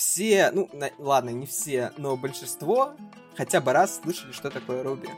все, ну, на, ладно, не все, но большинство хотя бы раз слышали, что такое Руби.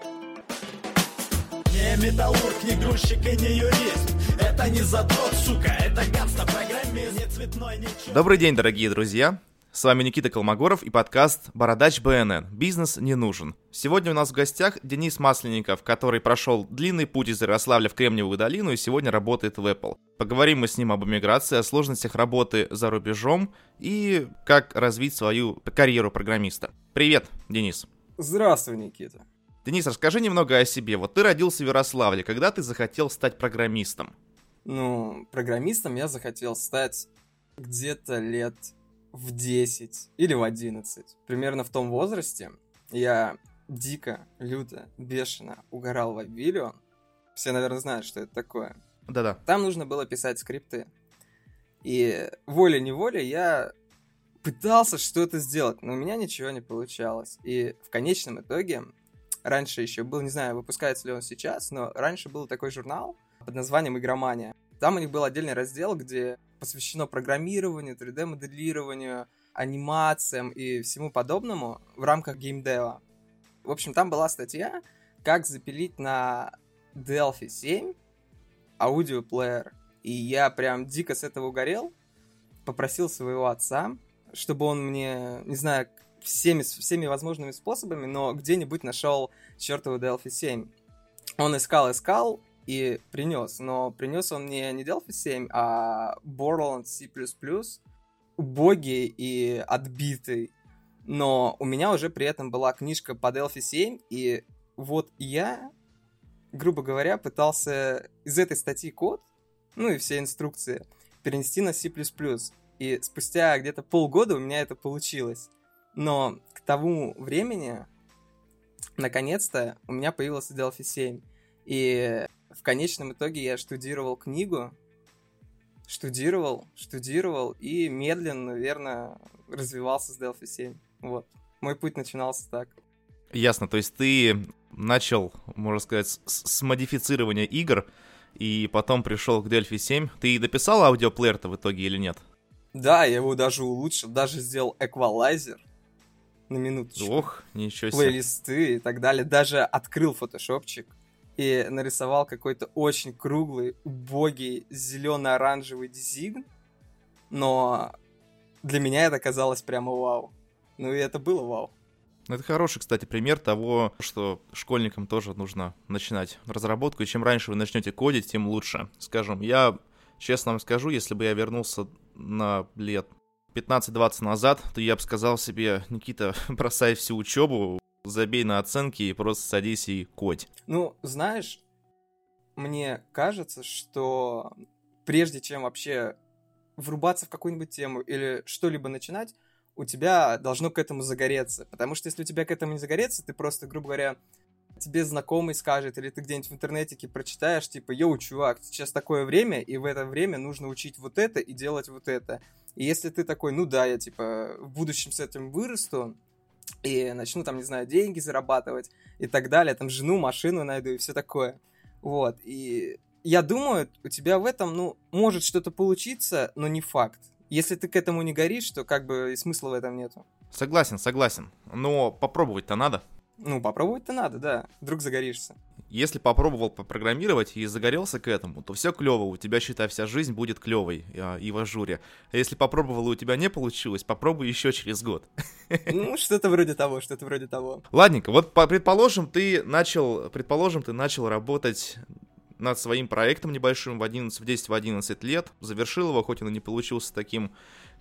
Не металлург, не грузчик и не юрист. Это не задрот, сука, это гангста программист, не цветной, не черный. Добрый день, дорогие друзья! С вами Никита Колмогоров и подкаст «Бородач БНН. Бизнес не нужен». Сегодня у нас в гостях Денис Масленников, который прошел длинный путь из Ярославля в Кремниевую долину и сегодня работает в Apple. Поговорим мы с ним об эмиграции, о сложностях работы за рубежом и как развить свою карьеру программиста. Привет, Денис. Здравствуй, Никита. Денис, расскажи немного о себе. Вот ты родился в Ярославле, когда ты захотел стать программистом? Ну, программистом я захотел стать где-то лет в 10 или в 11. Примерно в том возрасте я дико, люто, бешено угорал в Обилио. Все, наверное, знают, что это такое. Да-да. Там нужно было писать скрипты. И волей-неволей я пытался что-то сделать, но у меня ничего не получалось. И в конечном итоге, раньше еще был, не знаю, выпускается ли он сейчас, но раньше был такой журнал под названием «Игромания». Там у них был отдельный раздел, где посвящено программированию, 3D-моделированию, анимациям и всему подобному в рамках геймдева. В общем, там была статья, как запилить на Delphi 7 аудиоплеер. И я прям дико с этого угорел, попросил своего отца, чтобы он мне, не знаю, всеми, всеми возможными способами, но где-нибудь нашел чертову Delphi 7. Он искал, искал, и принес. Но принес он мне не Delphi 7, а Borderlands C++, убогий и отбитый. Но у меня уже при этом была книжка по Delphi 7, и вот я, грубо говоря, пытался из этой статьи код, ну и все инструкции, перенести на C++. И спустя где-то полгода у меня это получилось. Но к тому времени, наконец-то, у меня появился Delphi 7. И в конечном итоге я штудировал книгу, штудировал, штудировал и медленно, наверное, развивался с Delphi 7. Вот. Мой путь начинался так. Ясно, то есть ты начал, можно сказать, с, с модифицирования игр, и потом пришел к Delphi 7. Ты дописал аудиоплеер-то в итоге или нет? Да, я его даже улучшил, даже сделал эквалайзер на минуточку. Ох, ничего себе. Плейлисты и так далее. Даже открыл фотошопчик и нарисовал какой-то очень круглый, убогий, зелено-оранжевый дизайн, но для меня это казалось прямо вау. Ну и это было вау. Ну, это хороший, кстати, пример того, что школьникам тоже нужно начинать разработку, и чем раньше вы начнете кодить, тем лучше. Скажем, я честно вам скажу, если бы я вернулся на лет 15-20 назад, то я бы сказал себе, Никита, бросай всю учебу, забей на оценки и просто садись и кодь. Ну, знаешь, мне кажется, что прежде чем вообще врубаться в какую-нибудь тему или что-либо начинать, у тебя должно к этому загореться. Потому что если у тебя к этому не загореться, ты просто, грубо говоря, тебе знакомый скажет, или ты где-нибудь в интернетике прочитаешь, типа, йоу, чувак, сейчас такое время, и в это время нужно учить вот это и делать вот это. И если ты такой, ну да, я, типа, в будущем с этим вырасту, и начну там, не знаю, деньги зарабатывать и так далее, там жену, машину найду и все такое. Вот, и я думаю, у тебя в этом, ну, может что-то получиться, но не факт. Если ты к этому не горишь, то как бы и смысла в этом нету. Согласен, согласен. Но попробовать-то надо. Ну, попробовать-то надо, да. Вдруг загоришься. Если попробовал попрограммировать и загорелся к этому, то все клево, у тебя, считай, вся жизнь будет клевой а, и в ажуре. А если попробовал и у тебя не получилось, попробуй еще через год. Ну, что-то вроде того, что-то вроде того. Ладненько, вот предположим, ты начал, предположим, ты начал работать над своим проектом небольшим в 11, в 10, в 11 лет, завершил его, хоть он и не получился таким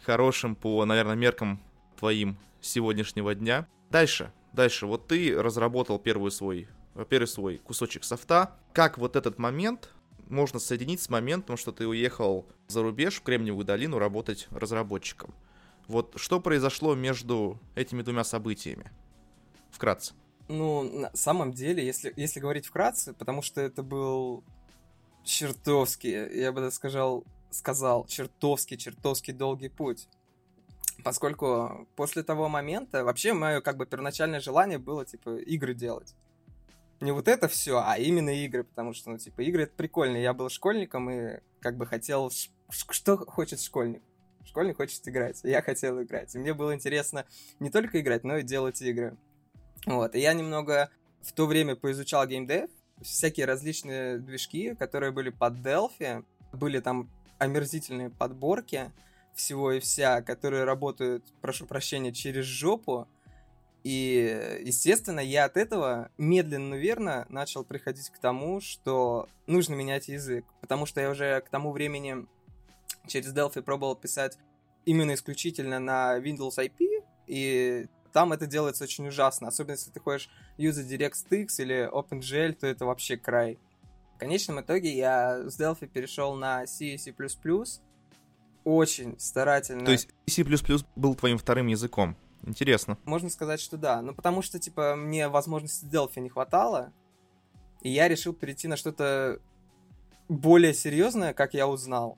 хорошим по, наверное, меркам твоим сегодняшнего дня. Дальше, дальше, вот ты разработал первый свой, первый свой кусочек софта. Как вот этот момент можно соединить с моментом, что ты уехал за рубеж в Кремниевую долину работать разработчиком? Вот что произошло между этими двумя событиями? Вкратце. Ну, на самом деле, если, если говорить вкратце, потому что это был чертовски, я бы даже сказал, сказал, чертовски, чертовски долгий путь поскольку после того момента вообще мое как бы первоначальное желание было типа игры делать. Не вот это все, а именно игры, потому что, ну, типа, игры это прикольно. Я был школьником и как бы хотел... Что хочет школьник? Школьник хочет играть. Я хотел играть. И мне было интересно не только играть, но и делать игры. Вот. И я немного в то время поизучал геймдев, всякие различные движки, которые были под Delphi. Были там омерзительные подборки всего и вся, которые работают, прошу прощения, через жопу. И, естественно, я от этого медленно, но верно начал приходить к тому, что нужно менять язык. Потому что я уже к тому времени через Delphi пробовал писать именно исключительно на Windows IP, и там это делается очень ужасно. Особенно если ты хочешь юзать DirectX или OpenGL, то это вообще край. В конечном итоге я с Delphi перешел на C и C++, очень старательно. То есть C++ был твоим вторым языком? Интересно. Можно сказать, что да. Ну, потому что, типа, мне возможности Delphi не хватало, и я решил перейти на что-то более серьезное, как я узнал.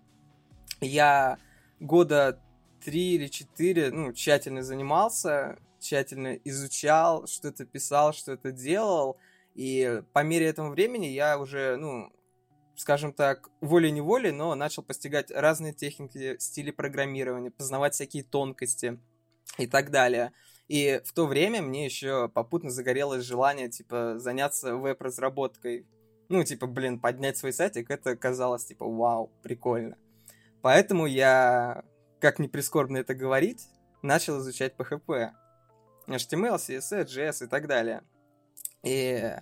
Я года три или четыре, ну, тщательно занимался, тщательно изучал, что-то писал, что-то делал, и по мере этого времени я уже, ну, скажем так, волей-неволей, но начал постигать разные техники, стили программирования, познавать всякие тонкости – и так далее. И в то время мне еще попутно загорелось желание, типа, заняться веб-разработкой. Ну, типа, блин, поднять свой сайтик, это казалось, типа, вау, прикольно. Поэтому я, как не прискорбно это говорить, начал изучать PHP. HTML, CSS, JS и так далее. И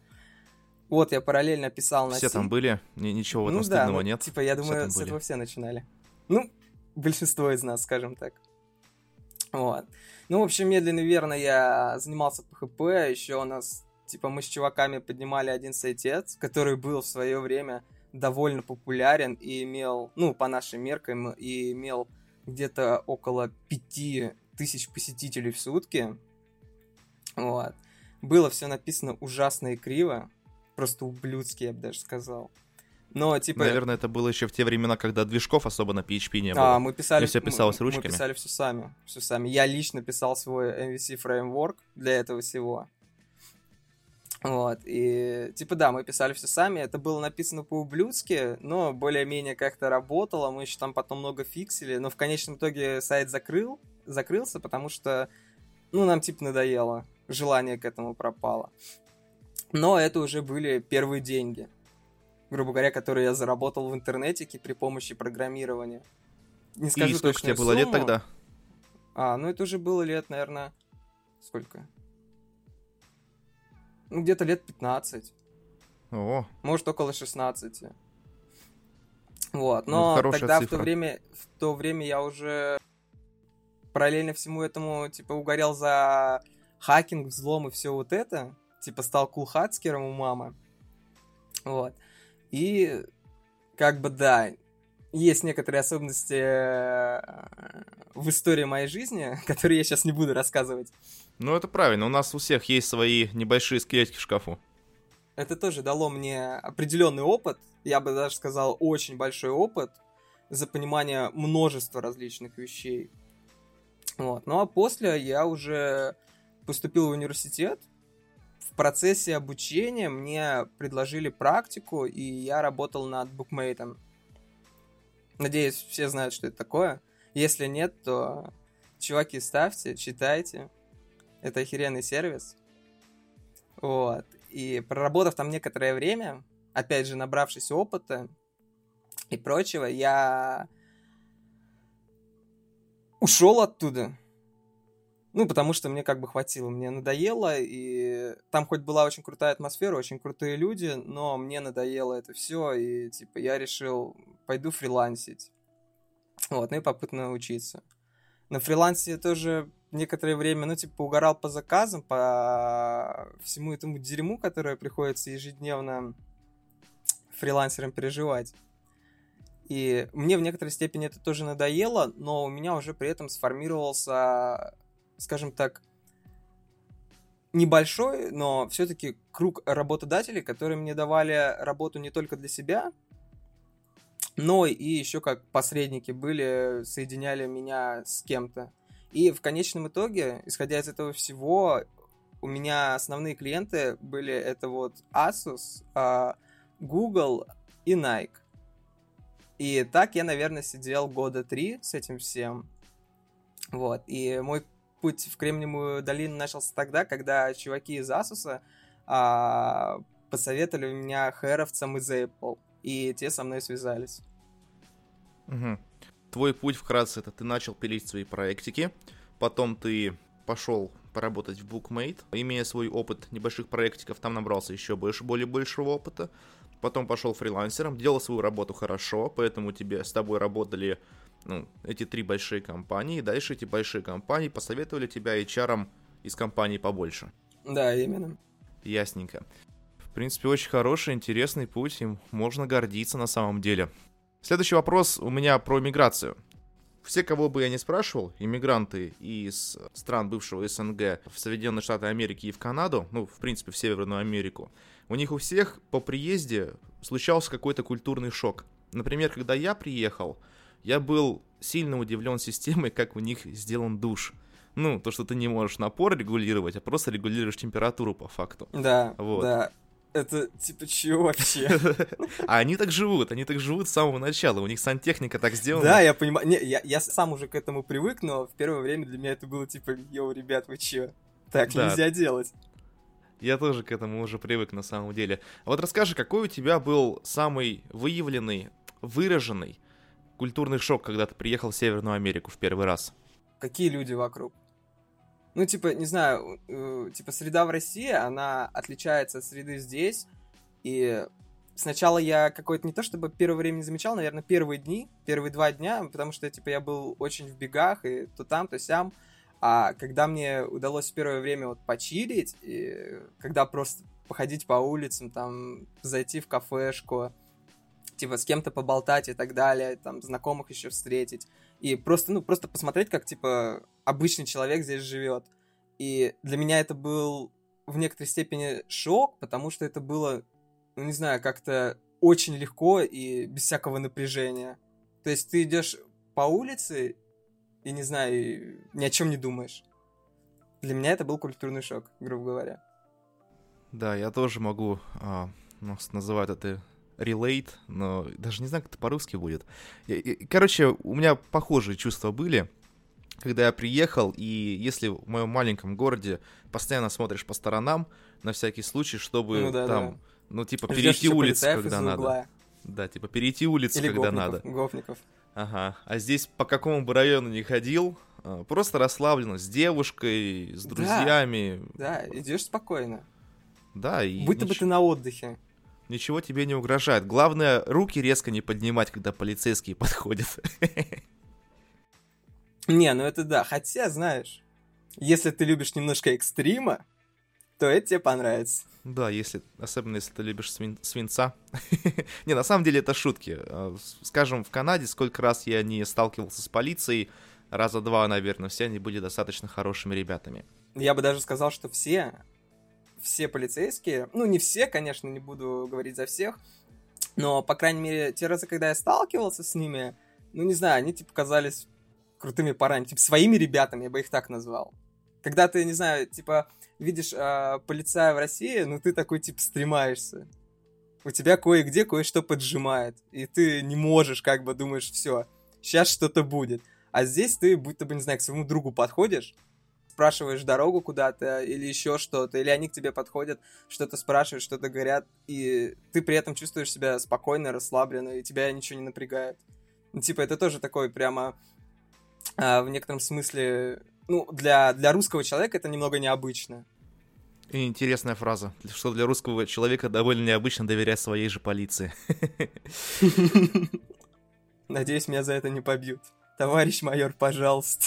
вот я параллельно писал на Все C. там были? Ничего в этом ну, стыдного да, ну, нет? Типа, я думаю, с были. этого все начинали. Ну, большинство из нас, скажем так. Вот. Ну, в общем, медленно и верно я занимался PHP. Еще у нас, типа, мы с чуваками поднимали один сайтец, который был в свое время довольно популярен и имел, ну, по нашим меркам, и имел где-то около 5000 посетителей в сутки. Вот. Было все написано ужасно и криво. Просто ублюдски, я бы даже сказал. Но, типа... Наверное, это было еще в те времена, когда движков особо на PHP не было. А, мы писали... И все писалось мы, ручками. Мы писали все сами. Все сами. Я лично писал свой MVC фреймворк для этого всего. Вот, и, типа, да, мы писали все сами, это было написано по-ублюдски, но более-менее как-то работало, мы еще там потом много фиксили, но в конечном итоге сайт закрыл, закрылся, потому что, ну, нам, типа, надоело, желание к этому пропало. Но это уже были первые деньги, грубо говоря, которые я заработал в интернетике при помощи программирования. Не скажу И сколько тебе было лет тогда? А, ну это уже было лет, наверное, сколько? Ну, где-то лет 15. О, Может, около 16. Вот, Ну, но хорошая тогда в цифра. то время, в то время я уже параллельно всему этому, типа, угорел за хакинг, взлом и все вот это. Типа, стал кулхацкером у мамы. Вот. И, как бы, да, есть некоторые особенности э, в истории моей жизни, которые я сейчас не буду рассказывать. ну это правильно, у нас у всех есть свои небольшие скелетики в шкафу. это тоже дало мне определенный опыт, я бы даже сказал, очень большой опыт за понимание множества различных вещей. Вот. Ну а после я уже поступил в университет. В процессе обучения мне предложили практику, и я работал над букмейтом. Надеюсь, все знают, что это такое. Если нет, то чуваки, ставьте, читайте. Это охеренный сервис. Вот. И проработав там некоторое время, опять же, набравшись опыта и прочего, я ушел оттуда. Ну, потому что мне как бы хватило, мне надоело, и там хоть была очень крутая атмосфера, очень крутые люди, но мне надоело это все, и типа я решил, пойду фрилансить. Вот, ну и попутно учиться. На фрилансе тоже некоторое время, ну, типа, угорал по заказам, по всему этому дерьму, которое приходится ежедневно фрилансерам переживать. И мне в некоторой степени это тоже надоело, но у меня уже при этом сформировался, скажем так, небольшой, но все-таки круг работодателей, которые мне давали работу не только для себя, но и еще как посредники были, соединяли меня с кем-то. И в конечном итоге, исходя из этого всего, у меня основные клиенты были это вот Asus, а, Google и Nike. И так я, наверное, сидел года три с этим всем. Вот. И мой путь в Кремниевую долину начался тогда, когда чуваки из Асуса а, посоветовали меня хэровцам из Apple. И те со мной связались. Угу. Твой путь вкратце это ты начал пилить свои проектики, потом ты пошел поработать в Bookmate, имея свой опыт небольших проектиков, там набрался еще больше, более большего опыта. Потом пошел фрилансером, делал свою работу хорошо, поэтому тебе с тобой работали ну, эти три большие компании. И дальше эти большие компании посоветовали тебя HR из компании побольше. Да, именно. Ясненько. В принципе, очень хороший, интересный путь, им можно гордиться на самом деле. Следующий вопрос у меня про миграцию. Все, кого бы я не спрашивал, иммигранты из стран бывшего СНГ в Соединенные Штаты Америки и в Канаду, ну, в принципе, в Северную Америку, у них у всех по приезде случался какой-то культурный шок. Например, когда я приехал, я был сильно удивлен системой, как у них сделан душ. Ну, то, что ты не можешь напор регулировать, а просто регулируешь температуру по факту. Да, вот. да. Это типа чего вообще? А они так живут, они так живут с самого начала, у них сантехника так сделана. Да, я понимаю, не, я, я сам уже к этому привык, но в первое время для меня это было типа, йоу, ребят, вы чё? Так да. нельзя делать. Я тоже к этому уже привык на самом деле. А вот расскажи, какой у тебя был самый выявленный, выраженный культурный шок, когда ты приехал в Северную Америку в первый раз? Какие люди вокруг? ну, типа, не знаю, э, типа, среда в России, она отличается от среды здесь, и сначала я какое-то не то чтобы первое время не замечал, наверное, первые дни, первые два дня, потому что, типа, я был очень в бегах, и то там, то сям, а когда мне удалось в первое время вот почилить, и когда просто походить по улицам, там, зайти в кафешку, типа, с кем-то поболтать и так далее, там, знакомых еще встретить, и просто, ну, просто посмотреть, как, типа, обычный человек здесь живет. И для меня это был в некоторой степени шок, потому что это было, ну, не знаю, как-то очень легко и без всякого напряжения. То есть ты идешь по улице и, не знаю, ни о чем не думаешь. Для меня это был культурный шок, грубо говоря. Да, я тоже могу а, называть это relate, но даже не знаю, как это по-русски будет. Короче, у меня похожие чувства были, когда я приехал, и если в моем маленьком городе постоянно смотришь по сторонам, на всякий случай, чтобы ну, да, там, да. ну, типа, Ждёшь перейти улицу, когда надо. Угла. Да, типа, перейти улицу, Или когда гопников, надо. Гопников. Ага. А здесь по какому бы району не ходил, а, просто расслабленно, с девушкой, с друзьями. Да, да идешь спокойно. Да, и... Будто нич... бы ты на отдыхе ничего тебе не угрожает. Главное, руки резко не поднимать, когда полицейские подходят. Не, ну это да. Хотя, знаешь, если ты любишь немножко экстрима, то это тебе понравится. Да, если, особенно если ты любишь свин, свинца. не, на самом деле это шутки. А, скажем, в Канаде сколько раз я не сталкивался с полицией, раза два, наверное, все они были достаточно хорошими ребятами. Я бы даже сказал, что все все полицейские, ну, не все, конечно, не буду говорить за всех, но, по крайней мере, те разы, когда я сталкивался с ними, ну, не знаю, они, типа, казались крутыми парами, типа, своими ребятами, я бы их так назвал. Когда ты, не знаю, типа, видишь э, полицая в России, ну, ты такой, типа, стремаешься. У тебя кое-где кое-что поджимает, и ты не можешь, как бы, думаешь, все, сейчас что-то будет. А здесь ты, будто бы, не знаю, к своему другу подходишь, спрашиваешь дорогу куда-то или еще что-то, или они к тебе подходят, что-то спрашивают, что-то говорят, и ты при этом чувствуешь себя спокойно, расслабленно, и тебя ничего не напрягает. Ну, типа, это тоже такой прямо а, в некотором смысле, ну, для, для русского человека это немного необычно. И интересная фраза, что для русского человека довольно необычно доверять своей же полиции. Надеюсь, меня за это не побьют. Товарищ майор, пожалуйста.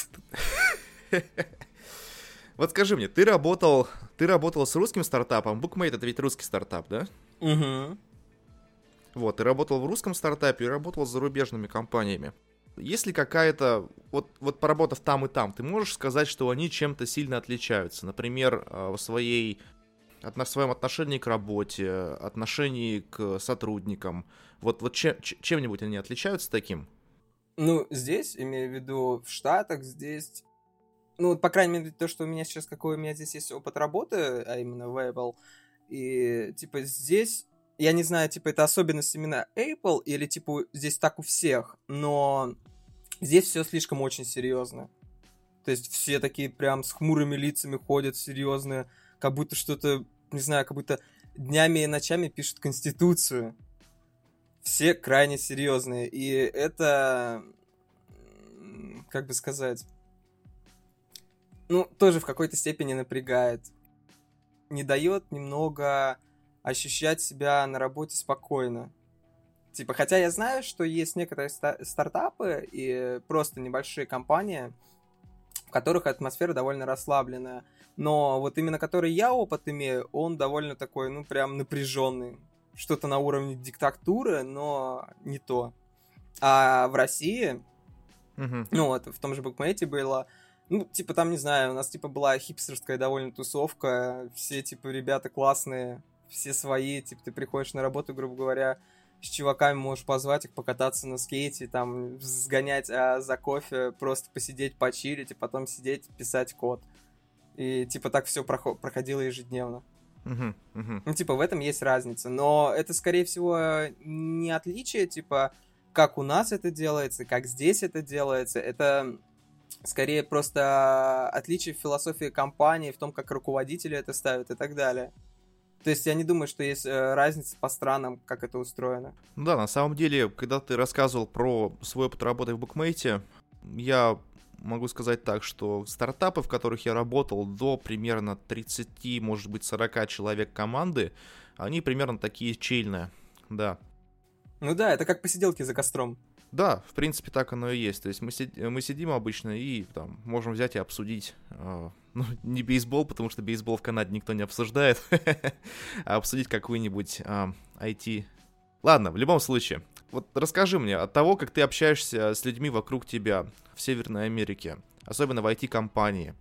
Вот скажи мне, ты работал, ты работал с русским стартапом, Bookmate это ведь русский стартап, да? Угу. Вот, ты работал в русском стартапе и работал с зарубежными компаниями. Есть ли какая-то, вот, вот поработав там и там, ты можешь сказать, что они чем-то сильно отличаются? Например, а, в своей в своем отношении к работе, отношении к сотрудникам. Вот, вот чем, чем-нибудь они отличаются таким? Ну, здесь, имею в виду в Штатах, здесь ну, по крайней мере, то, что у меня сейчас, какой у меня здесь есть опыт работы, а именно в Apple, и, типа, здесь я не знаю, типа, это особенность именно Apple или, типа, здесь так у всех, но здесь все слишком очень серьезно. То есть все такие прям с хмурыми лицами ходят, серьезные, как будто что-то, не знаю, как будто днями и ночами пишут Конституцию. Все крайне серьезные. И это, как бы сказать, ну, тоже в какой-то степени напрягает. Не дает немного ощущать себя на работе спокойно. Типа, хотя я знаю, что есть некоторые стартапы и просто небольшие компании, в которых атмосфера довольно расслабленная. Но вот именно который я опыт имею, он довольно такой, ну, прям напряженный. Что-то на уровне диктатуры, но не то. А в России, Мгм. ну, вот в том же букмейте было, ну, типа, там, не знаю, у нас, типа, была хипстерская довольно тусовка, все, типа, ребята классные, все свои, типа, ты приходишь на работу, грубо говоря, с чуваками можешь позвать их покататься на скейте, там, сгонять а, за кофе, просто посидеть, почилить, и потом сидеть, писать код. И, типа, так все проходило ежедневно. Мгм. Мгм. Ну, типа, в этом есть разница. Но это, скорее всего, не отличие, типа, как у нас это делается, как здесь это делается. Это скорее просто отличие в философии компании, в том, как руководители это ставят и так далее. То есть я не думаю, что есть э, разница по странам, как это устроено. Да, на самом деле, когда ты рассказывал про свой опыт работы в букмейте, я могу сказать так, что стартапы, в которых я работал до примерно 30, может быть, 40 человек команды, они примерно такие чельные, да. Ну да, это как посиделки за костром. Да, в принципе, так оно и есть. То есть мы, сид- мы сидим обычно и там можем взять и обсудить, э, ну, не бейсбол, потому что бейсбол в Канаде никто не обсуждает, а обсудить какую-нибудь э, IT. Ладно, в любом случае, вот расскажи мне от того, как ты общаешься с людьми вокруг тебя в Северной Америке, особенно в IT-компании.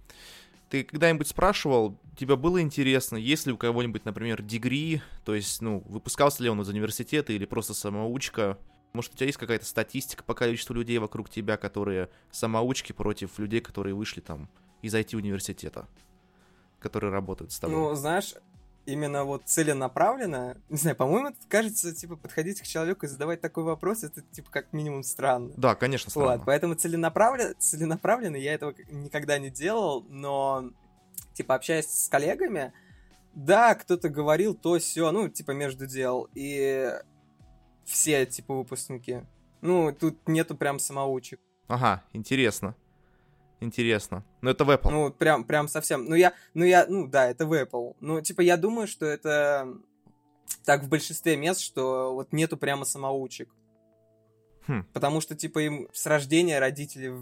Ты когда-нибудь спрашивал, тебе было интересно, есть ли у кого-нибудь, например, дегри, то есть, ну, выпускался ли он из университета или просто самоучка, может, у тебя есть какая-то статистика по количеству людей вокруг тебя, которые самоучки против людей, которые вышли там из IT-университета, которые работают с тобой? Ну, знаешь, именно вот целенаправленно, не знаю, по-моему, это кажется, типа, подходить к человеку и задавать такой вопрос, это, типа, как минимум странно. Да, конечно, странно. Вот, поэтому целенаправленно, целенаправленно я этого никогда не делал, но, типа, общаясь с коллегами, да, кто-то говорил то все, ну, типа, между дел, и все, типа, выпускники. Ну, тут нету прям самоучек. Ага, интересно. Интересно. Но это в Apple. Ну, прям, прям совсем. Ну, я, ну, я, ну, да, это в Apple. Ну, типа, я думаю, что это так в большинстве мест, что вот нету прямо самоучек. Хм. Потому что, типа, им с рождения родители,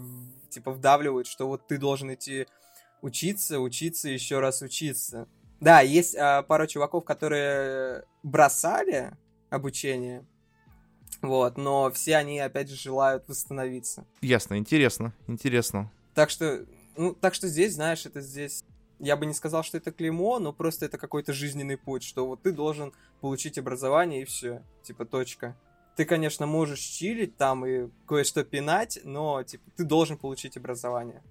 типа, вдавливают, что вот ты должен идти учиться, учиться, еще раз учиться. Да, есть а, пара чуваков, которые бросали обучение, вот, но все они, опять же, желают восстановиться. Ясно, интересно, интересно. Так что, ну, так что здесь, знаешь, это здесь... Я бы не сказал, что это клеймо, но просто это какой-то жизненный путь, что вот ты должен получить образование и все, типа, точка. Ты, конечно, можешь чилить там и кое-что пинать, но, типа, ты должен получить образование.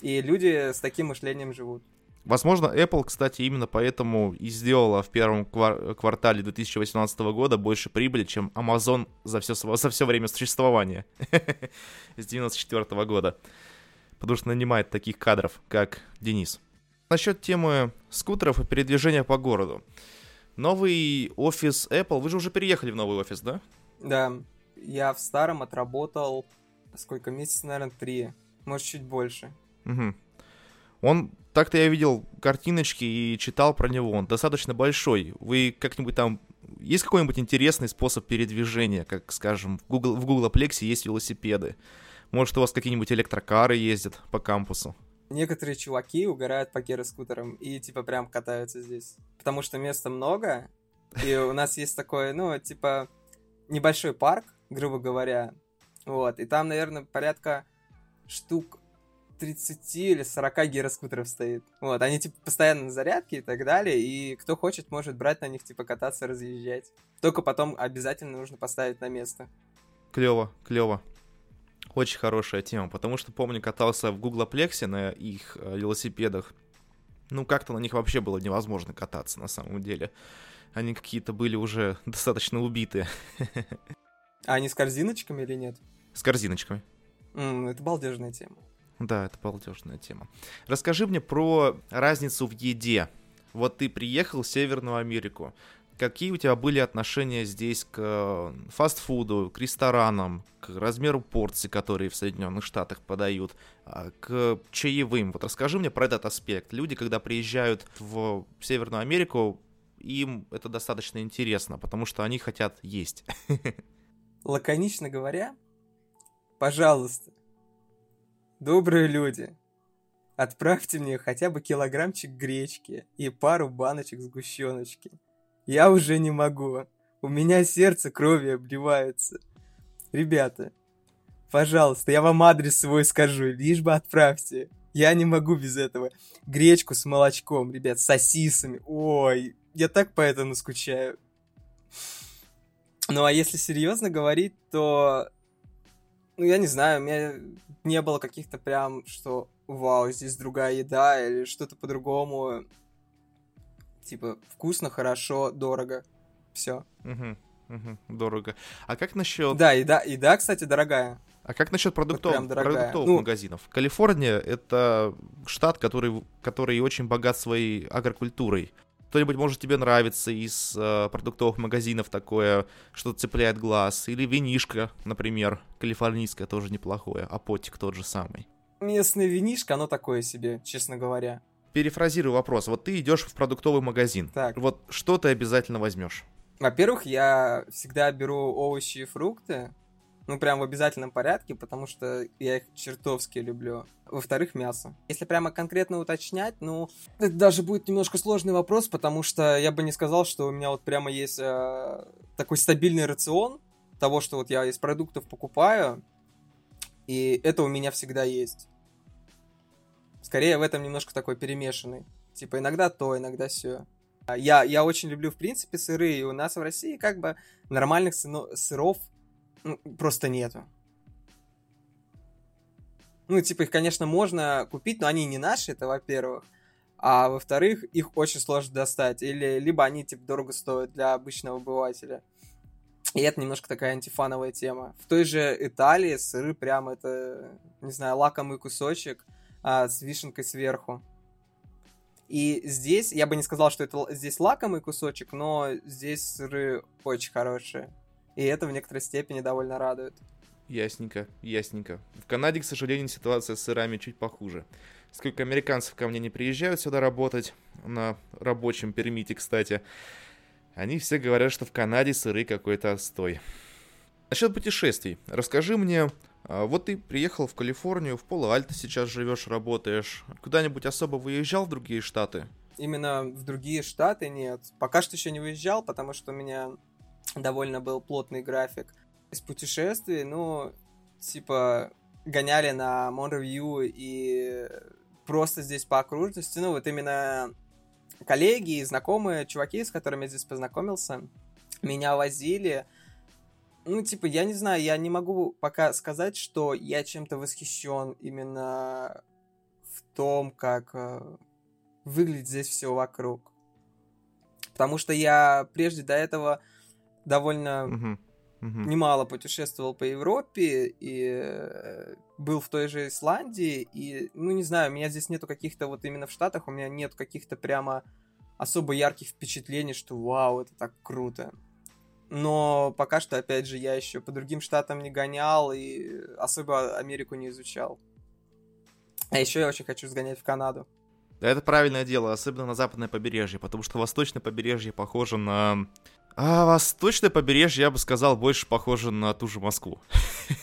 И люди с таким мышлением живут. Возможно, Apple, кстати, именно поэтому и сделала в первом квар- квартале 2018 года больше прибыли, чем Amazon за все, за все время существования с 94 года. Потому что нанимает таких кадров, как Денис. Насчет темы скутеров и передвижения по городу. Новый офис Apple, вы же уже переехали в новый офис, да? Да, я в старом отработал, сколько, месяцев, наверное, три, может, чуть больше. Мгм. Он, так-то я видел картиночки и читал про него, он достаточно большой. Вы как-нибудь там... Есть какой-нибудь интересный способ передвижения, как, скажем, в Google, в Гуглоплексе есть велосипеды? Может, у вас какие-нибудь электрокары ездят по кампусу? Некоторые чуваки угорают по гироскутерам и типа прям катаются здесь. Потому что места много, и у нас есть такой, ну, типа, небольшой парк, грубо говоря. Вот, и там, наверное, порядка штук 30 или 40 гироскутеров стоит. Вот, они типа постоянно на зарядке и так далее, и кто хочет, может брать на них, типа кататься, разъезжать. Только потом обязательно нужно поставить на место. Клево, клево. Очень хорошая тема, потому что, помню, катался в Гуглоплексе на их э, велосипедах. Ну, как-то на них вообще было невозможно кататься на самом деле. Они какие-то были уже достаточно убитые. А они с корзиночками или нет? С корзиночками. М, это балдежная тема. Да, это балдежная тема. Расскажи мне про разницу в еде. Вот ты приехал в Северную Америку. Какие у тебя были отношения здесь к фастфуду, к ресторанам, к размеру порций, которые в Соединенных Штатах подают, а, к чаевым? Вот расскажи мне про этот аспект. Люди, когда приезжают в Северную Америку, им это достаточно интересно, потому что они хотят есть. Лаконично говоря, пожалуйста, добрые люди, отправьте мне хотя бы килограммчик гречки и пару баночек сгущеночки. Я уже не могу. У меня сердце кровью обливается. Ребята, пожалуйста, я вам адрес свой скажу, лишь бы отправьте. Я не могу без этого. Гречку с молочком, ребят, с сосисами. Ой, я так по этому скучаю. Ну а если серьезно говорить, то... Ну, я не знаю, у меня не было каких-то прям, что вау, здесь другая еда или что-то по-другому. Типа, вкусно, хорошо, дорого. Все. Мгм, мгм, Дорого. А как насчет... Да, еда, еда, кстати, дорогая. А как насчет продуктов, дорогая. продуктовых Ну- магазинов? Калифорния — это штат, который, который очень богат своей агрокультурой. Кто-нибудь может тебе нравиться из э, продуктовых магазинов такое, что цепляет глаз? Или винишко, например, калифорнийское тоже неплохое, а потик тот же самый. Местное винишко, оно такое себе, честно говоря. Перефразирую вопрос. Вот ты идешь в продуктовый магазин. Так. Вот что ты обязательно возьмешь? Во-первых, я всегда беру овощи и фрукты, ну, прям в обязательном порядке, потому что я их чертовски люблю. Во-вторых, мясо. Если прямо конкретно уточнять, ну, это даже будет немножко сложный вопрос, потому что я бы не сказал, что у меня вот прямо есть э, такой стабильный рацион того, что вот я из продуктов покупаю, и это у меня всегда есть. Скорее в этом немножко такой перемешанный. Типа иногда то, иногда все. Я, я очень люблю, в принципе, сыры, и у нас в России как бы нормальных сыров ну, просто нету. Ну, типа, их, конечно, можно купить, но они не наши, это во-первых. А во-вторых, их очень сложно достать. Или либо они, типа, дорого стоят для обычного обывателя. И это немножко такая антифановая тема. В той же Италии сыры прям это, не знаю, лакомый кусочек а, с вишенкой сверху. И здесь, я бы не сказал, что это здесь лакомый кусочек, но здесь сыры очень хорошие. И это в некоторой степени довольно радует. Ясненько, ясненько. В Канаде, к сожалению, ситуация с сырами чуть похуже. Сколько американцев ко мне не приезжают сюда работать, на рабочем пермите, кстати, они все говорят, что в Канаде сыры какой-то отстой. Насчет путешествий. Расскажи мне, а, вот ты приехал в Калифорнию, в Поло-Альто сейчас живешь, работаешь. Куда-нибудь особо выезжал в другие штаты? Именно в другие штаты нет. Пока что еще не выезжал, потому что у меня довольно был плотный график из путешествий. Ну, типа, гоняли на Монревью и просто здесь по окружности. Ну, вот именно коллеги и знакомые, чуваки, с которыми я здесь познакомился, меня возили. Ну, типа, я не знаю, я не могу пока сказать, что я чем-то восхищен именно в том, как э, выглядит здесь все вокруг. Потому что я прежде до этого довольно Мгм, мгм. немало путешествовал по Европе и э, был в той же Исландии. И, ну, не знаю, у меня здесь нету каких-то, вот именно в Штатах, у меня нет каких-то прямо особо ярких впечатлений, что вау, это так круто. Но пока что, опять же, я еще по другим штатам не гонял и особо Америку не изучал. А еще я очень хочу сгонять в Канаду. Да, это правильное дело, особенно на западное побережье, потому что восточное побережье похоже на... А восточное побережье, я бы сказал, больше похоже на ту же Москву.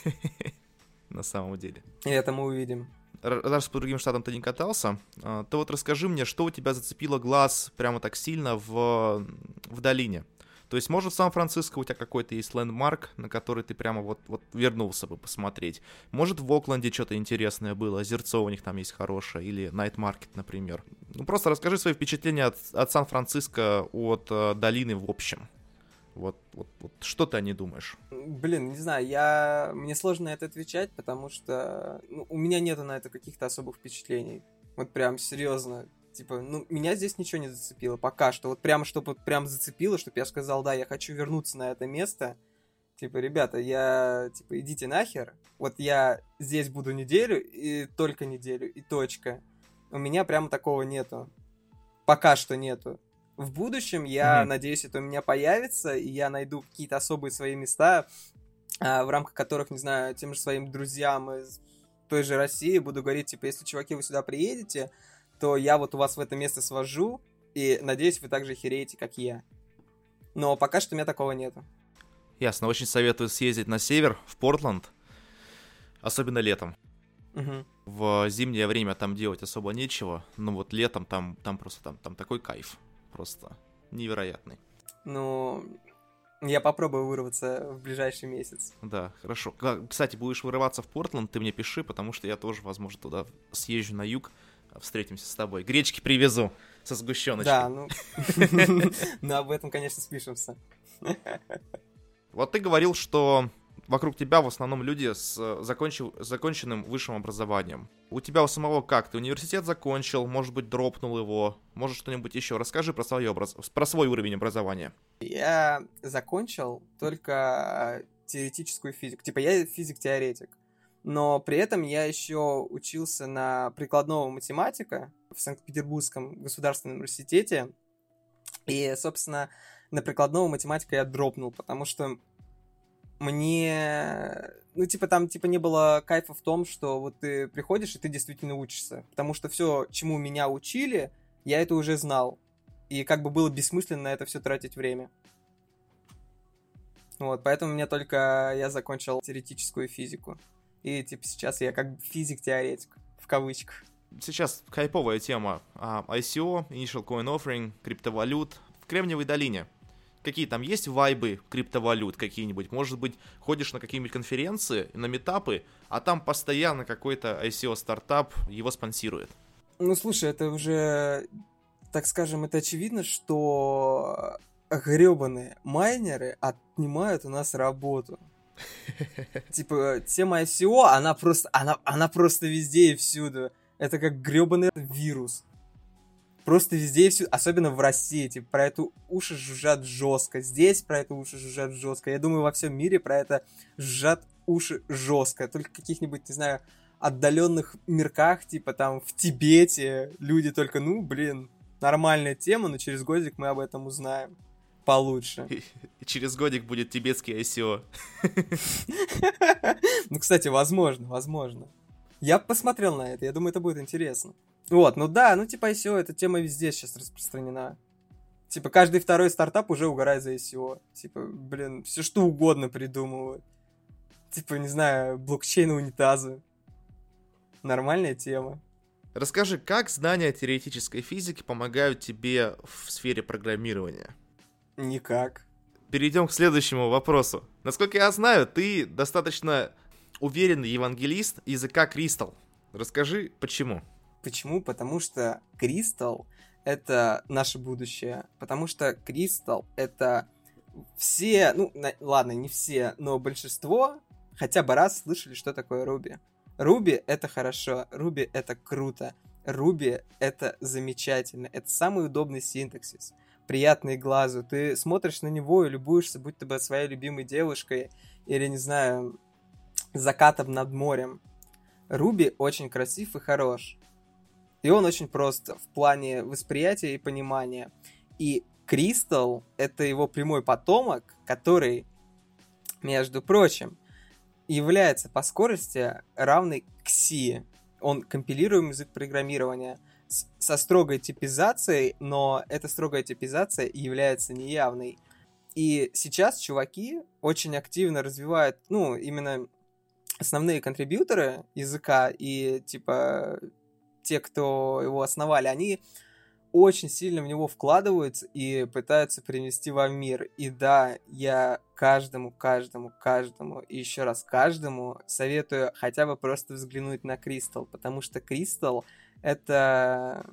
На самом деле. И это мы увидим. Раз по другим штатам ты не катался, а, то вот расскажи мне, что у тебя зацепило глаз прямо так сильно в, в долине. То есть, может, в Сан-Франциско у тебя какой-то есть лендмарк, на который ты прямо вот, вот вернулся бы посмотреть. Может, в Окленде что-то интересное было, озерцо у них там есть хорошее, или Найт Маркет, например. Ну, просто расскажи свои впечатления от, от Сан-Франциско, от э, долины в общем. Вот, вот, вот что ты о ней думаешь? Блин, не знаю, я... Мне сложно на это отвечать, потому что ну, у меня нету на это каких-то особых впечатлений. Вот прям серьезно. типа, ну, меня здесь ничего не зацепило пока что. Вот прямо, чтобы вот прям зацепило, чтобы я сказал, да, я хочу вернуться на это место. Типа, ребята, я, типа, идите нахер. Вот я здесь буду неделю, и только неделю, и точка. У меня прямо такого нету. Пока что нету. В будущем, я mm-hmm. надеюсь, это у меня появится, и я найду какие-то особые свои места, а, в рамках которых, не знаю, тем же своим друзьям из той же России буду говорить, типа, если, чуваки, вы сюда приедете, то я вот у вас в это место свожу, и надеюсь, вы так же хереете, как я. Но пока что у меня такого нету. Ясно, очень советую съездить на север, в Портланд, особенно летом. Угу. В зимнее время там делать особо нечего, но вот летом там, там просто там, там такой кайф, просто невероятный. Ну, я попробую вырваться в ближайший месяц. Да, хорошо. Кстати, будешь вырываться в Портланд, ты мне пиши, потому что я тоже, возможно, туда съезжу на юг, встретимся с тобой. Гречки привезу со сгущеночкой. Да, ну, ну об этом, конечно, спишемся. Вот ты говорил, что вокруг тебя в основном люди с закончив... законченным высшим образованием. У тебя у самого как? Ты университет закончил, может быть, дропнул его, может что-нибудь еще. Расскажи про, свое образ... про свой уровень образования. Я закончил только теоретическую физику. Типа, я физик-теоретик. Но при этом я еще учился на прикладного математика в Санкт-Петербургском государственном университете. И, собственно, на прикладного математика я дропнул, потому что мне, ну, типа, там, типа, не было кайфа в том, что вот ты приходишь, и ты действительно учишься. Потому что все, чему меня учили, я это уже знал. И как бы было бессмысленно на это все тратить время. Вот, поэтому мне только я закончил теоретическую физику. И, типа, сейчас я как физик-теоретик, в кавычках. Сейчас хайповая тема. Uh, ICO, Initial Coin Offering, криптовалют в Кремниевой долине какие там есть вайбы криптовалют какие-нибудь? Может быть, ходишь на какие-нибудь конференции, на метапы, а там постоянно какой-то ICO-стартап его спонсирует? Ну, слушай, это уже, так скажем, это очевидно, что гребаные майнеры отнимают у нас работу. Типа, тема ICO, она просто, она, она просто везде и всюду. Это как гребаный вирус просто везде и все, особенно в России, типа, про это уши жужжат жестко. Здесь про это уши жужжат жестко. Я думаю, во всем мире про это жужжат уши жестко. Только каких-нибудь, не знаю, отдаленных мирках, типа там в Тибете, люди только, ну, блин, нормальная тема, но через годик мы об этом узнаем получше. И, через годик будет тибетский ICO. Ну, кстати, возможно, возможно. Я посмотрел на это, я думаю, это будет интересно. Вот, ну да, ну типа ICO, эта тема везде сейчас распространена. Типа каждый второй стартап уже угорает за ICO. Типа, блин, все что угодно придумывают. Типа, не знаю, блокчейн унитазы. Нормальная тема. Расскажи, как знания теоретической физики помогают тебе в сфере программирования? Никак. Перейдем к следующему вопросу. Насколько я знаю, ты достаточно уверенный евангелист языка Crystal. Расскажи, почему? Почему? Потому что Кристалл — это наше будущее. Потому что Кристалл — это все, ну, на, ладно, не все, но большинство хотя бы раз слышали, что такое Руби. Руби — это хорошо, Руби — это круто, Руби — это замечательно, это самый удобный синтаксис, приятный глазу. Ты смотришь на него и любуешься, будь то бы своей любимой девушкой или, не знаю, закатом над морем. Руби очень красив и хорош. И он очень прост в плане восприятия и понимания. И Кристалл — это его прямой потомок, который, между прочим, является по скорости равный к C. Он компилируемый язык программирования со строгой типизацией, но эта строгая типизация является неявной. И сейчас чуваки очень активно развивают, ну, именно основные контрибьюторы языка и, типа, те, кто его основали, они очень сильно в него вкладываются и пытаются принести во мир. И да, я каждому, каждому, каждому и еще раз каждому советую хотя бы просто взглянуть на Кристалл, потому что Кристалл это...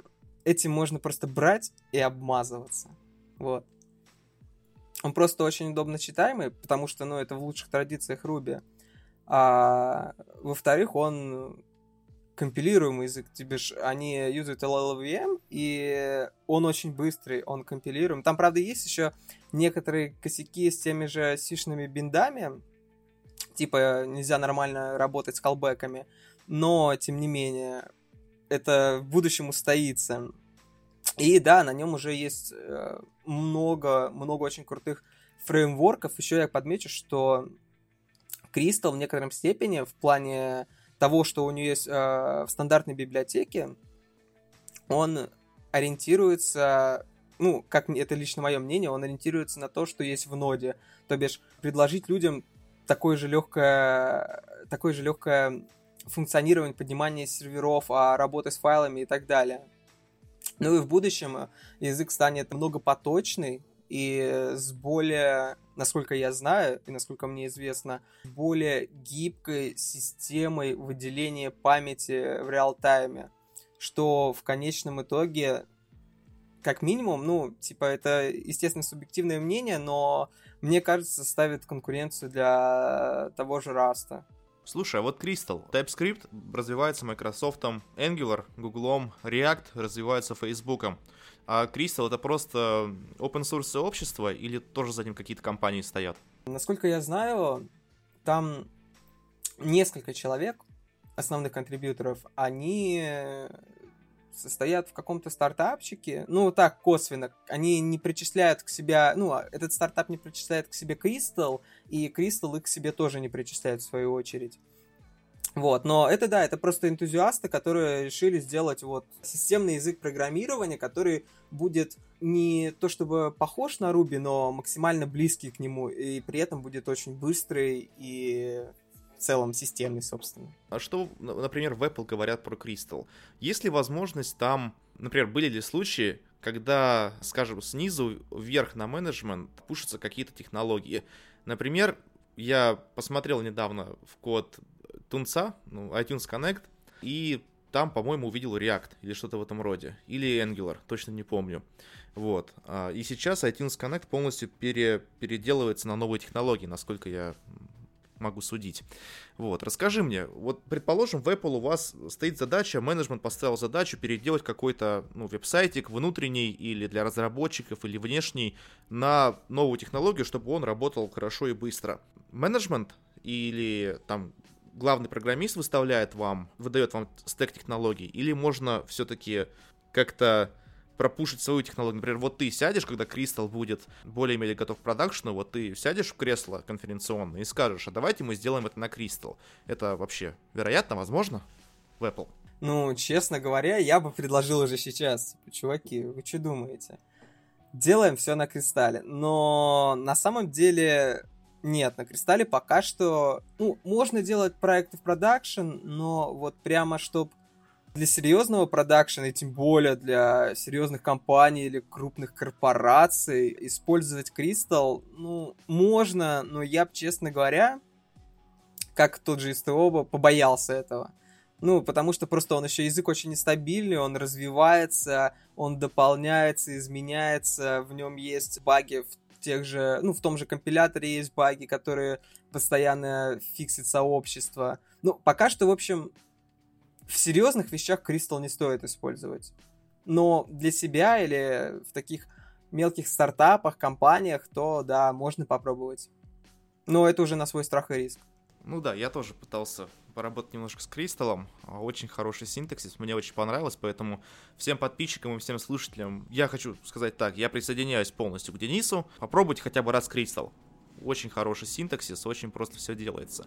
Этим можно просто брать и обмазываться. Вот. Он просто очень удобно читаемый, потому что, ну, это в лучших традициях Руби. А во-вторых, он компилируемый язык. Тебе ж, они юзают LLVM, и он очень быстрый, он компилируем. Там, правда, есть еще некоторые косяки с теми же сишными биндами, типа нельзя нормально работать с колбеками, но, тем не менее, это в будущем устоится. И да, на нем уже есть э, много, много очень крутых фреймворков. Еще я подмечу, что Crystal в некотором степени в плане того, что у нее есть э, в стандартной библиотеке, он ориентируется, ну, как это лично мое мнение, он ориентируется на то, что есть в ноде. То бишь, предложить людям такое же легкое, такое же легкое функционирование, поднимание серверов, а работы с файлами и так далее. Ну и в будущем язык станет многопоточный и с более, насколько я знаю и насколько мне известно, более гибкой системой выделения памяти в реал-тайме, что в конечном итоге как минимум, ну, типа, это, естественно, субъективное мнение, но мне кажется, ставит конкуренцию для того же Раста. Слушай, а вот Crystal, TypeScript развивается Microsoft, Angular, Google, React развивается Facebook. А Crystal это просто open source сообщество или тоже за ним какие-то компании стоят? Насколько я знаю, там несколько человек, основных контрибьюторов, они состоят в каком-то стартапчике, ну, так, косвенно, они не причисляют к себе, ну, а этот стартап не причисляет к себе Crystal, и Crystal их к себе тоже не причисляет в свою очередь. Вот, но это да, это просто энтузиасты, которые решили сделать вот системный язык программирования, который будет не то чтобы похож на Ruby, но максимально близкий к нему, и при этом будет очень быстрый и в целом системный, собственно. А что, например, в Apple говорят про Crystal? Есть ли возможность там, например, были ли случаи, когда, скажем, снизу вверх на менеджмент пушатся какие-то технологии? Например, я посмотрел недавно в код Тунца, ну, iTunes Connect, и там, по-моему, увидел React или что-то в этом роде. Или Angular, точно не помню. Вот. А, и сейчас iTunes Connect полностью пере, переделывается на новые технологии, насколько я могу судить. Вот, расскажи мне, вот предположим, в Apple у вас стоит задача, менеджмент поставил задачу переделать какой-то ну, веб-сайтик внутренний или для разработчиков, или внешний на новую технологию, чтобы он работал хорошо и быстро. Менеджмент или там главный программист выставляет вам, выдает вам стек технологий, или можно все-таки как-то пропушить свою технологию. Например, вот ты сядешь, когда Кристалл будет более-менее готов к продакшну, вот ты сядешь в кресло конференционное и скажешь, а давайте мы сделаем это на Кристалл. Это вообще вероятно, возможно в Apple? Ну, честно говоря, я бы предложил уже сейчас. Чуваки, вы что думаете? Делаем все на кристалле. Но на самом деле нет, на кристалле пока что... Ну, можно делать проекты в продакшн, но вот прямо чтобы для серьезного продакшена, и тем более для серьезных компаний или крупных корпораций использовать Crystal, ну, можно, но я, честно говоря, как тот же СТО, побоялся этого. Ну, потому что просто он еще язык очень нестабильный, он развивается, он дополняется, изменяется, в нем есть баги в тех же, ну, в том же компиляторе есть баги, которые постоянно фиксит сообщество. Ну, пока что, в общем, в серьезных вещах Crystal не стоит использовать. Но для себя или в таких мелких стартапах, компаниях, то да, можно попробовать. Но это уже на свой страх и риск. Ну да, я тоже пытался поработать немножко с Кристаллом. Очень хороший синтаксис, мне очень понравилось, поэтому всем подписчикам и всем слушателям я хочу сказать так, я присоединяюсь полностью к Денису. Попробуйте хотя бы раз Кристалл. Очень хороший синтаксис, очень просто все делается.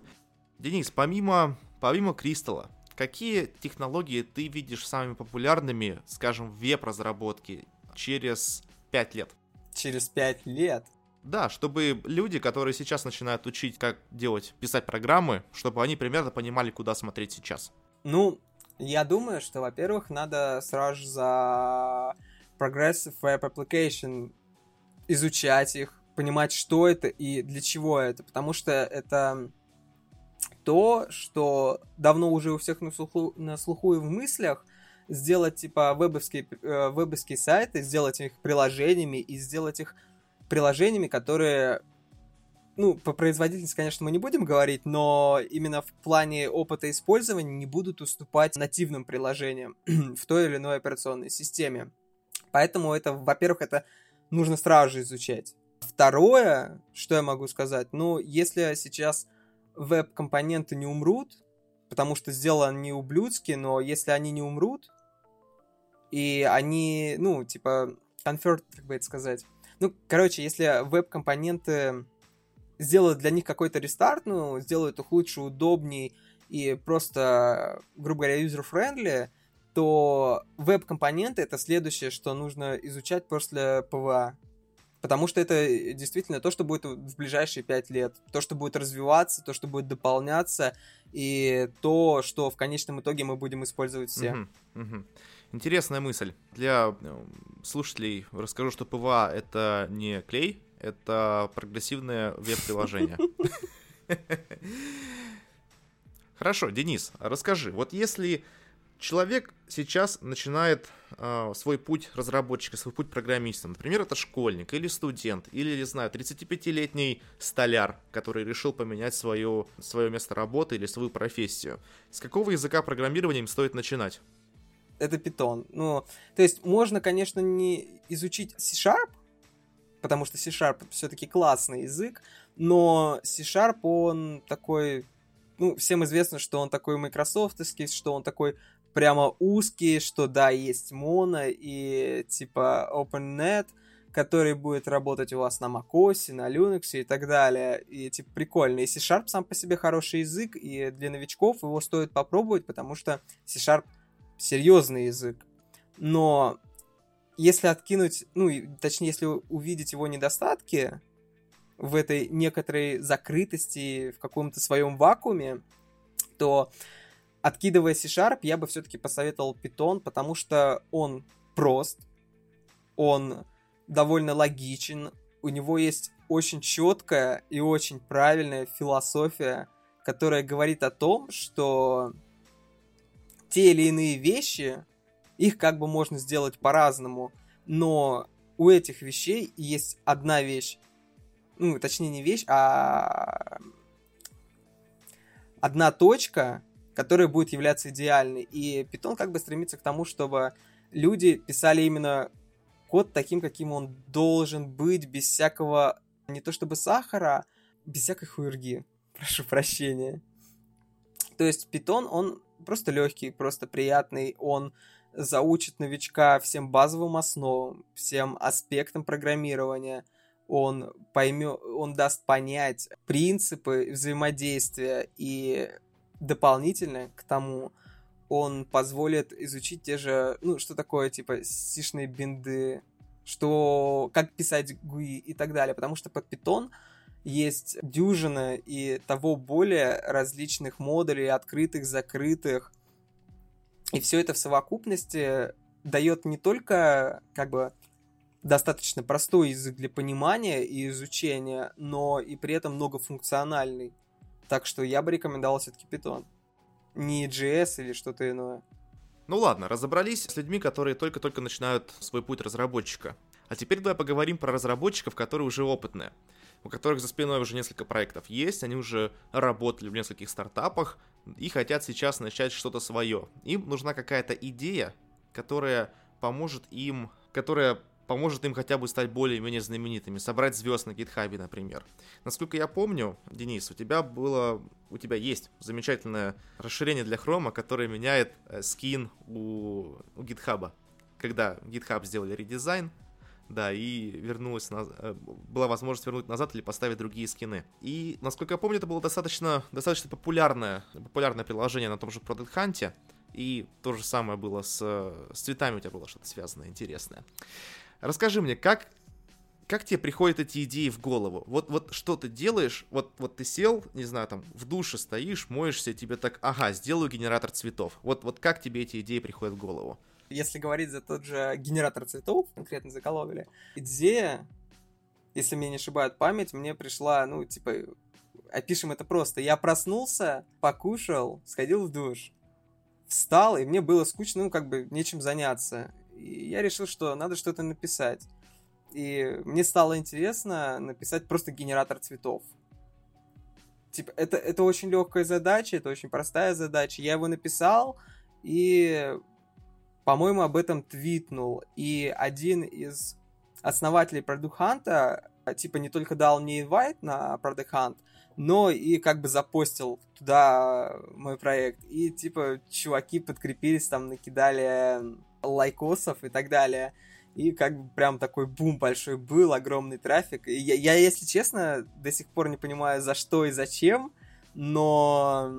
Денис, помимо, помимо Кристалла, Какие технологии ты видишь самыми популярными, скажем, в веб-разработке через 5 лет? Через 5 лет? Да, чтобы люди, которые сейчас начинают учить, как делать, писать программы, чтобы они примерно понимали, куда смотреть сейчас. Ну, я думаю, что, во-первых, надо сразу за Progressive Web Application изучать их, понимать, что это и для чего это, потому что это то, что давно уже у всех на слуху, на слуху и в мыслях, сделать типа вебовские, э, вебовские сайты, сделать их приложениями и сделать их приложениями, которые ну, по производительности, конечно, мы не будем говорить, но именно в плане опыта использования не будут уступать нативным приложениям в той или иной операционной системе. Поэтому это, во-первых, это нужно сразу же изучать. Второе, что я могу сказать, ну, если сейчас веб-компоненты не умрут, потому что сделаны не ублюдски, но если они не умрут, и они, ну, типа, convert, как бы это сказать. Ну, короче, если веб-компоненты сделают для них какой-то рестарт, ну, сделают их лучше, удобней и просто, грубо говоря, user-friendly, то веб-компоненты — это следующее, что нужно изучать после ПВА. Потому что это действительно то, что будет в ближайшие пять лет. То, что будет развиваться, то, что будет дополняться, и то, что в конечном итоге мы будем использовать все. Мгм, мгм. Интересная мысль. Для э, слушателей расскажу, что ПВА это не клей, это прогрессивное веб-приложение. Хорошо, Денис, расскажи, вот если человек сейчас начинает э, свой путь разработчика, свой путь программиста, например, это школьник или студент, или, не знаю, 35-летний столяр, который решил поменять свое, свое место работы или свою профессию, с какого языка программирования им стоит начинать? Это питон. Ну, то есть можно, конечно, не изучить C-Sharp, потому что C-Sharp все-таки классный язык, но C-Sharp, он такой... Ну, всем известно, что он такой майкрософтовский, что он такой прямо узкий, что да, есть моно и типа OpenNet, который будет работать у вас на macOS, на Linux и так далее. И типа прикольно. И C-Sharp сам по себе хороший язык, и для новичков его стоит попробовать, потому что C-Sharp серьезный язык. Но если откинуть, ну, точнее, если увидеть его недостатки в этой некоторой закрытости, в каком-то своем вакууме, то откидывая C-Sharp, я бы все-таки посоветовал Python, потому что он прост, он довольно логичен, у него есть очень четкая и очень правильная философия, которая говорит о том, что те или иные вещи, их как бы можно сделать по-разному, но у этих вещей есть одна вещь, ну, точнее не вещь, а одна точка, которая будет являться идеальной. И Python как бы стремится к тому, чтобы люди писали именно код таким, каким он должен быть, без всякого, не то чтобы сахара, без всякой хуерги. Прошу прощения. То есть Python, он просто легкий, просто приятный, он заучит новичка всем базовым основам, всем аспектам программирования, он поймет, он даст понять принципы взаимодействия и дополнительно к тому он позволит изучить те же, ну, что такое, типа, сишные бинды, что, как писать GUI и так далее, потому что под Python есть дюжина и того более различных модулей, открытых, закрытых. И все это в совокупности дает не только как бы достаточно простой язык для понимания и изучения, но и при этом многофункциональный. Так что я бы рекомендовал все-таки Python. Не JS или что-то иное. Ну ладно, разобрались с людьми, которые только-только начинают свой путь разработчика. А теперь давай поговорим про разработчиков, которые уже опытные у которых за спиной уже несколько проектов есть, они уже работали в нескольких стартапах и хотят сейчас начать что-то свое. Им нужна какая-то идея, которая поможет им, которая поможет им хотя бы стать более-менее знаменитыми, собрать звезд на гитхабе, например. Насколько я помню, Денис, у тебя было, у тебя есть замечательное расширение для хрома, которое меняет э, скин у, у гитхаба. Когда GitHub сделали редизайн, да, и вернулась на... Э, была возможность вернуть назад или поставить другие скины. И, насколько я помню, это было достаточно, достаточно популярное, популярное приложение на том же Product Hunt. И то же самое было с, с цветами, у тебя было что-то связанное, интересное. Расскажи мне, как, как тебе приходят эти идеи в голову? Вот, вот что ты делаешь, вот, вот ты сел, не знаю, там, в душе стоишь, моешься, тебе так, ага, сделаю генератор цветов. Вот, вот как тебе эти идеи приходят в голову? Если говорить за тот же генератор цветов, конкретно за Коловили, идея, если мне не ошибает память, мне пришла, ну, типа, опишем это просто. Я проснулся, покушал, сходил в душ, встал, и мне было скучно, ну, как бы, нечем заняться. И я решил, что надо что-то написать. И мне стало интересно написать просто генератор цветов. типа, это, это очень легкая задача, это очень простая задача. Я его написал, и, по-моему, об этом твитнул. И один из основателей Product Hunt, типа, не только дал мне инвайт на Product Hunt, но и как бы запостил туда мой проект. И, типа, чуваки подкрепились, там, накидали лайкосов и так далее. И как бы прям такой бум большой был, огромный трафик. И я, я, если честно, до сих пор не понимаю, за что и зачем, но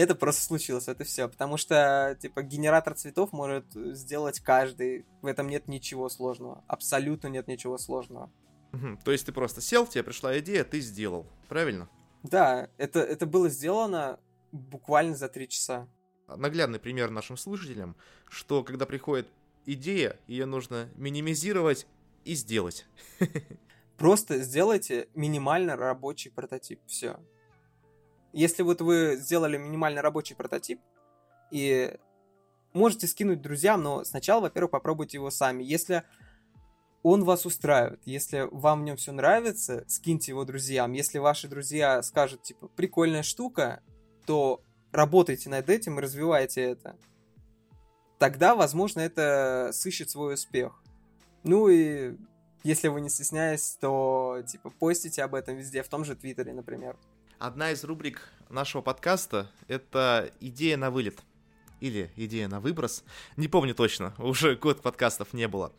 это просто случилось, это все. Потому что, типа, генератор цветов может сделать каждый. В этом нет ничего сложного. Абсолютно нет ничего сложного. Угу. То есть ты просто сел, тебе пришла идея, ты сделал. Правильно? Да, это, это было сделано буквально за три часа. Наглядный пример нашим слушателям, что когда приходит идея, ее нужно минимизировать и сделать. Просто сделайте минимально рабочий прототип. Все. Если вот вы сделали минимально рабочий прототип, и можете скинуть друзьям, но сначала, во-первых, попробуйте его сами. Если он вас устраивает, если вам в нем все нравится, скиньте его друзьям. Если ваши друзья скажут, типа, прикольная штука, то работайте над этим и развивайте это тогда, возможно, это сыщет свой успех. Ну и если вы не стесняетесь, то типа постите об этом везде, в том же Твиттере, например. Одна из рубрик нашего подкаста — это идея на вылет. Или идея на выброс. Не помню точно, уже год подкастов не было.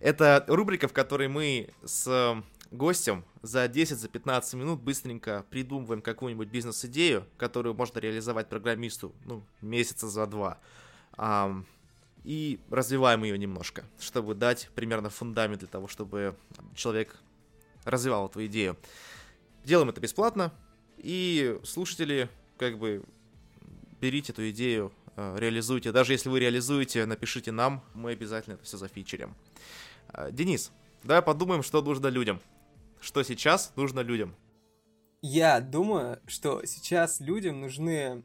Это рубрика, в которой мы с гостем за 10-15 за минут быстренько придумываем какую-нибудь бизнес-идею, которую можно реализовать программисту, ну, месяца за два и развиваем ее немножко, чтобы дать примерно фундамент для того, чтобы человек развивал эту идею. Делаем это бесплатно, и слушатели, как бы, берите эту идею, э, реализуйте. Даже если вы реализуете, напишите нам, мы обязательно это все зафичерим. Э, Денис, давай подумаем, что нужно людям. Что сейчас нужно людям? Я думаю, что сейчас людям нужны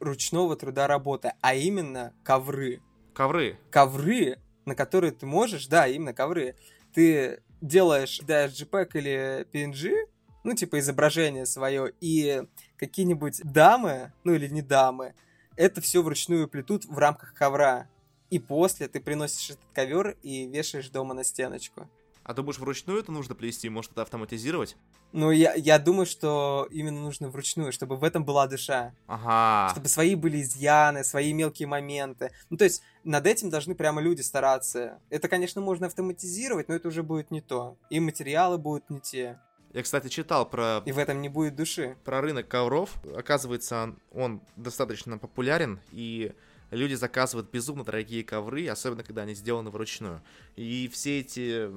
ручного труда работы, а именно ковры. Ковры? Ковры, на которые ты можешь, да, именно ковры. Ты делаешь, да, JPEG или PNG, ну, типа изображение свое, и какие-нибудь дамы, ну или не дамы, это все вручную плетут в рамках ковра. И после ты приносишь этот ковер и вешаешь дома на стеночку. А думаешь, вручную это нужно плести? Может, это автоматизировать? Ну, я, я думаю, что именно нужно вручную, чтобы в этом была душа. Ага. Чтобы свои были изъяны, свои мелкие моменты. Ну, то есть, над этим должны прямо люди стараться. Это, конечно, можно автоматизировать, но это уже будет не то. И материалы будут не те. Я, кстати, читал про... И в этом не будет души. Про рынок ковров. Оказывается, он достаточно популярен, и люди заказывают безумно дорогие ковры, особенно когда они сделаны вручную. И все эти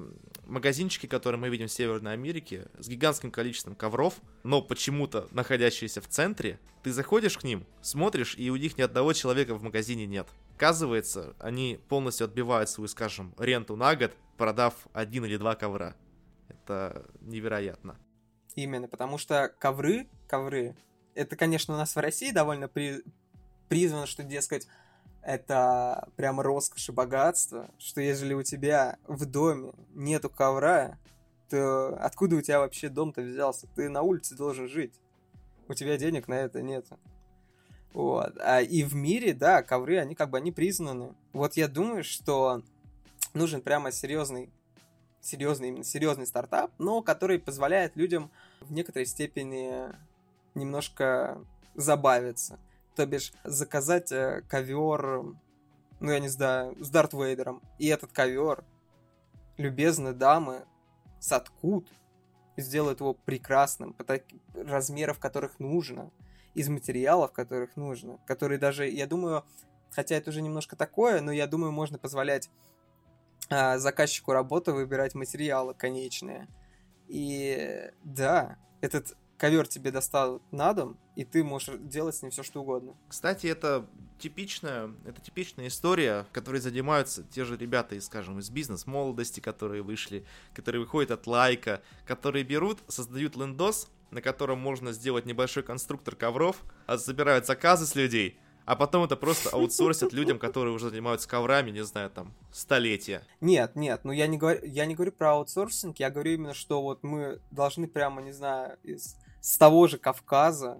магазинчики, которые мы видим в Северной Америке, с гигантским количеством ковров, но почему-то находящиеся в центре, ты заходишь к ним, смотришь, и у них ни одного человека в магазине нет. Оказывается, они полностью отбивают свою, скажем, ренту на год, продав один или два ковра. Это невероятно. Именно, потому что ковры, ковры, это, конечно, у нас в России довольно при... призвано, что, дескать, это прям роскошь и богатство, что ежели у тебя в доме нету ковра, то откуда у тебя вообще дом-то взялся? Ты на улице должен жить. У тебя денег на это нет. Вот. А и в мире, да, ковры, они как бы они признаны. Вот я думаю, что нужен прямо серьезный, серьезный, именно серьезный стартап, но который позволяет людям в некоторой степени немножко забавиться. То бишь, заказать э, ковер, ну, я не знаю, с Дарт Вейдером. И этот ковер любезные дамы соткут, сделают его прекрасным, по таким размеров, которых нужно, из материалов, которых нужно, которые даже, я думаю, хотя это уже немножко такое, но я думаю, можно позволять заказчику работы выбирать материалы конечные. И да, этот ковер тебе доставят на дом, и ты можешь делать с ним все что угодно. Кстати, это типичная, это типичная история, которой занимаются те же ребята, из, скажем, из бизнес-молодости, которые вышли, которые выходят от лайка, которые берут, создают лендос, на котором можно сделать небольшой конструктор ковров, а забирают заказы с людей, а потом это просто аутсорсят людям, которые уже занимаются коврами, не знаю, там, столетия. Нет, нет, ну я не говорю, я не говорю про аутсорсинг, я говорю именно, что вот мы должны прямо, не знаю, из с того же Кавказа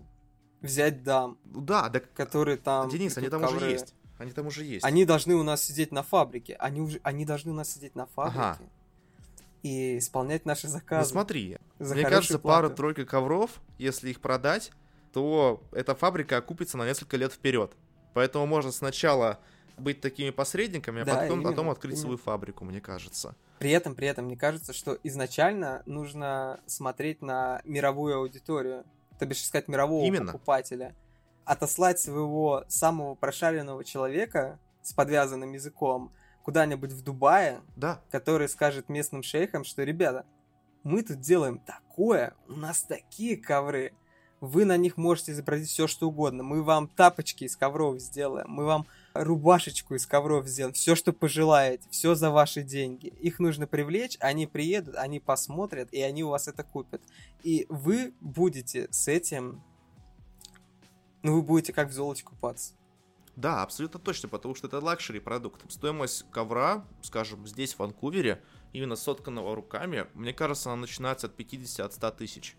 взять дам, Да, да, которые там... Денис, они там уже ковры. есть. Они там уже есть. Они должны у нас сидеть на фабрике. Они, уже, они должны у нас сидеть на фабрике. Ага. И исполнять наши Ну заказы. смотри, за мне кажется, пара-тройка ковров, если их продать, то эта фабрика окупится на несколько лет вперед. Поэтому можно сначала быть такими посредниками, а Да, потом, именно, потом открыть именно. свою фабрику, мне кажется. При этом, при этом, мне кажется, что изначально нужно смотреть на мировую аудиторию, то бишь искать мирового Именно. покупателя. Отослать своего самого прошаренного человека с подвязанным языком куда-нибудь в Дубае, Да, который скажет местным шейхам, что, ребята, мы тут делаем такое, у нас такие ковры, вы на них можете изобразить все, что угодно. Мы вам тапочки из ковров сделаем, мы вам рубашечку из ковров сделаем, все, что пожелаете, все за ваши деньги. Их нужно привлечь, они приедут, они посмотрят, и они у вас это купят. И вы будете с этим, ну, вы будете как в золоте купаться. да, абсолютно точно, потому что это luxury продукт. Стоимость ковра, скажем, здесь, в Ванкувере, именно сотканного руками, мне кажется, она начинается от 50-100 тысяч.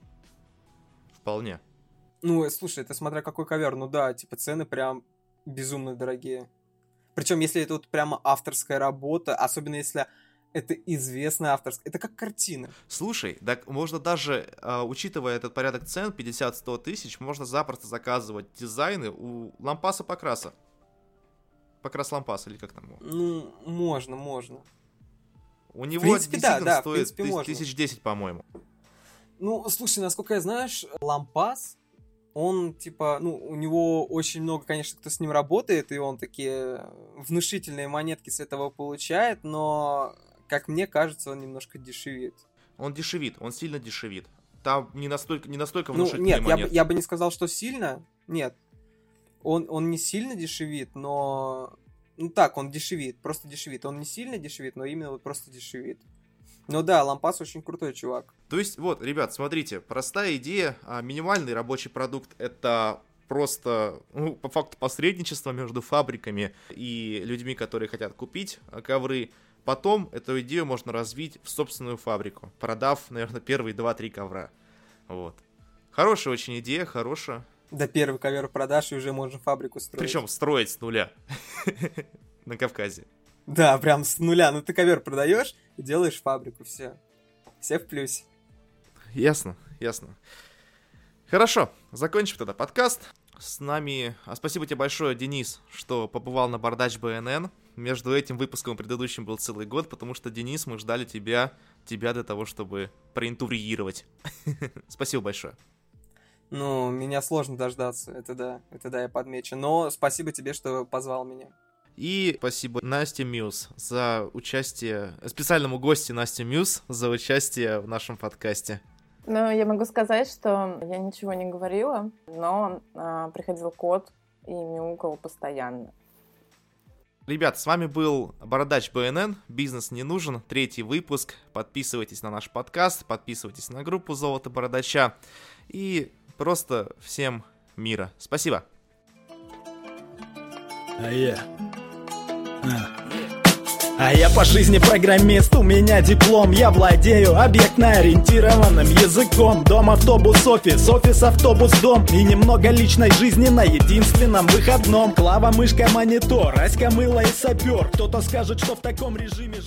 Вполне. Ну, э, слушай, это смотря какой ковер. Ну да, типа цены прям безумно дорогие. Причем, если это вот прямо авторская работа, особенно если это известная авторская, это как картина. Слушай, так можно даже, а, учитывая этот порядок цен, 50-100 тысяч, можно запросто заказывать дизайны у лампаса покраса. Покрас лампас, или как там его? Ну, можно, можно. У него принципе, да, да, в стоит принципе, тыс- можно. тысяч десять, по-моему. Ну, слушай, насколько я знаешь, Лампас, он, типа, ну, у него очень много, конечно, кто с ним работает, и он такие внушительные монетки с этого получает, но, как мне кажется, он немножко дешевит. Он дешевит, он сильно дешевит. Там не настолько, не настолько Ну, внушительные нет, я бы, монетки. я бы не сказал, что сильно. Нет. Он, он не сильно дешевит, но... Ну так, он дешевит, просто дешевит. Он не сильно дешевит, но именно вот просто дешевит. Ну да, Лампас очень крутой чувак. То есть, вот, ребят, смотрите, простая идея, а, минимальный рабочий продукт это просто, ну, по факту посредничество между фабриками и людьми, которые хотят купить а, ковры. Потом эту идею можно развить в собственную фабрику, продав, наверное, первые 2-3 ковра. Вот. Хорошая очень идея, хорошая. До первый ковер продаж, и уже можно фабрику строить. Причем строить с нуля на Кавказе. Да, прям с нуля. Ну ты ковер продаешь делаешь фабрику, все. Все в плюсе. Ясно, ясно. Хорошо, закончим тогда подкаст. С нами... А спасибо тебе большое, Денис, что побывал на Бардач БНН. Между этим выпуском и предыдущим был целый год, потому что, Денис, мы ждали тебя, тебя для того, чтобы проинтуриировать. Спасибо большое. Ну, меня сложно дождаться, это да, это да, я подмечу. Но спасибо тебе, что позвал меня. И спасибо Насте Мьюз за участие, специальному гостю Насте Мьюз за участие в нашем подкасте. Ну, я могу сказать, что я ничего не говорила, но а, приходил кот и мяукал постоянно. Ребят, с вами был Бородач БНН, бизнес не нужен, третий выпуск. Подписывайтесь на наш подкаст, подписывайтесь на группу Золото Бородача и просто всем мира. Спасибо. А я... А. Я по жизни программист, у меня диплом. Я владею объектно-ориентированным языком. Дом, автобус, офис, офис, автобус, дом. И немного личной жизни на единственном выходном. Клава, мышка, монитор, Аська, мыло и сапер. Кто-то скажет, что в таком режиме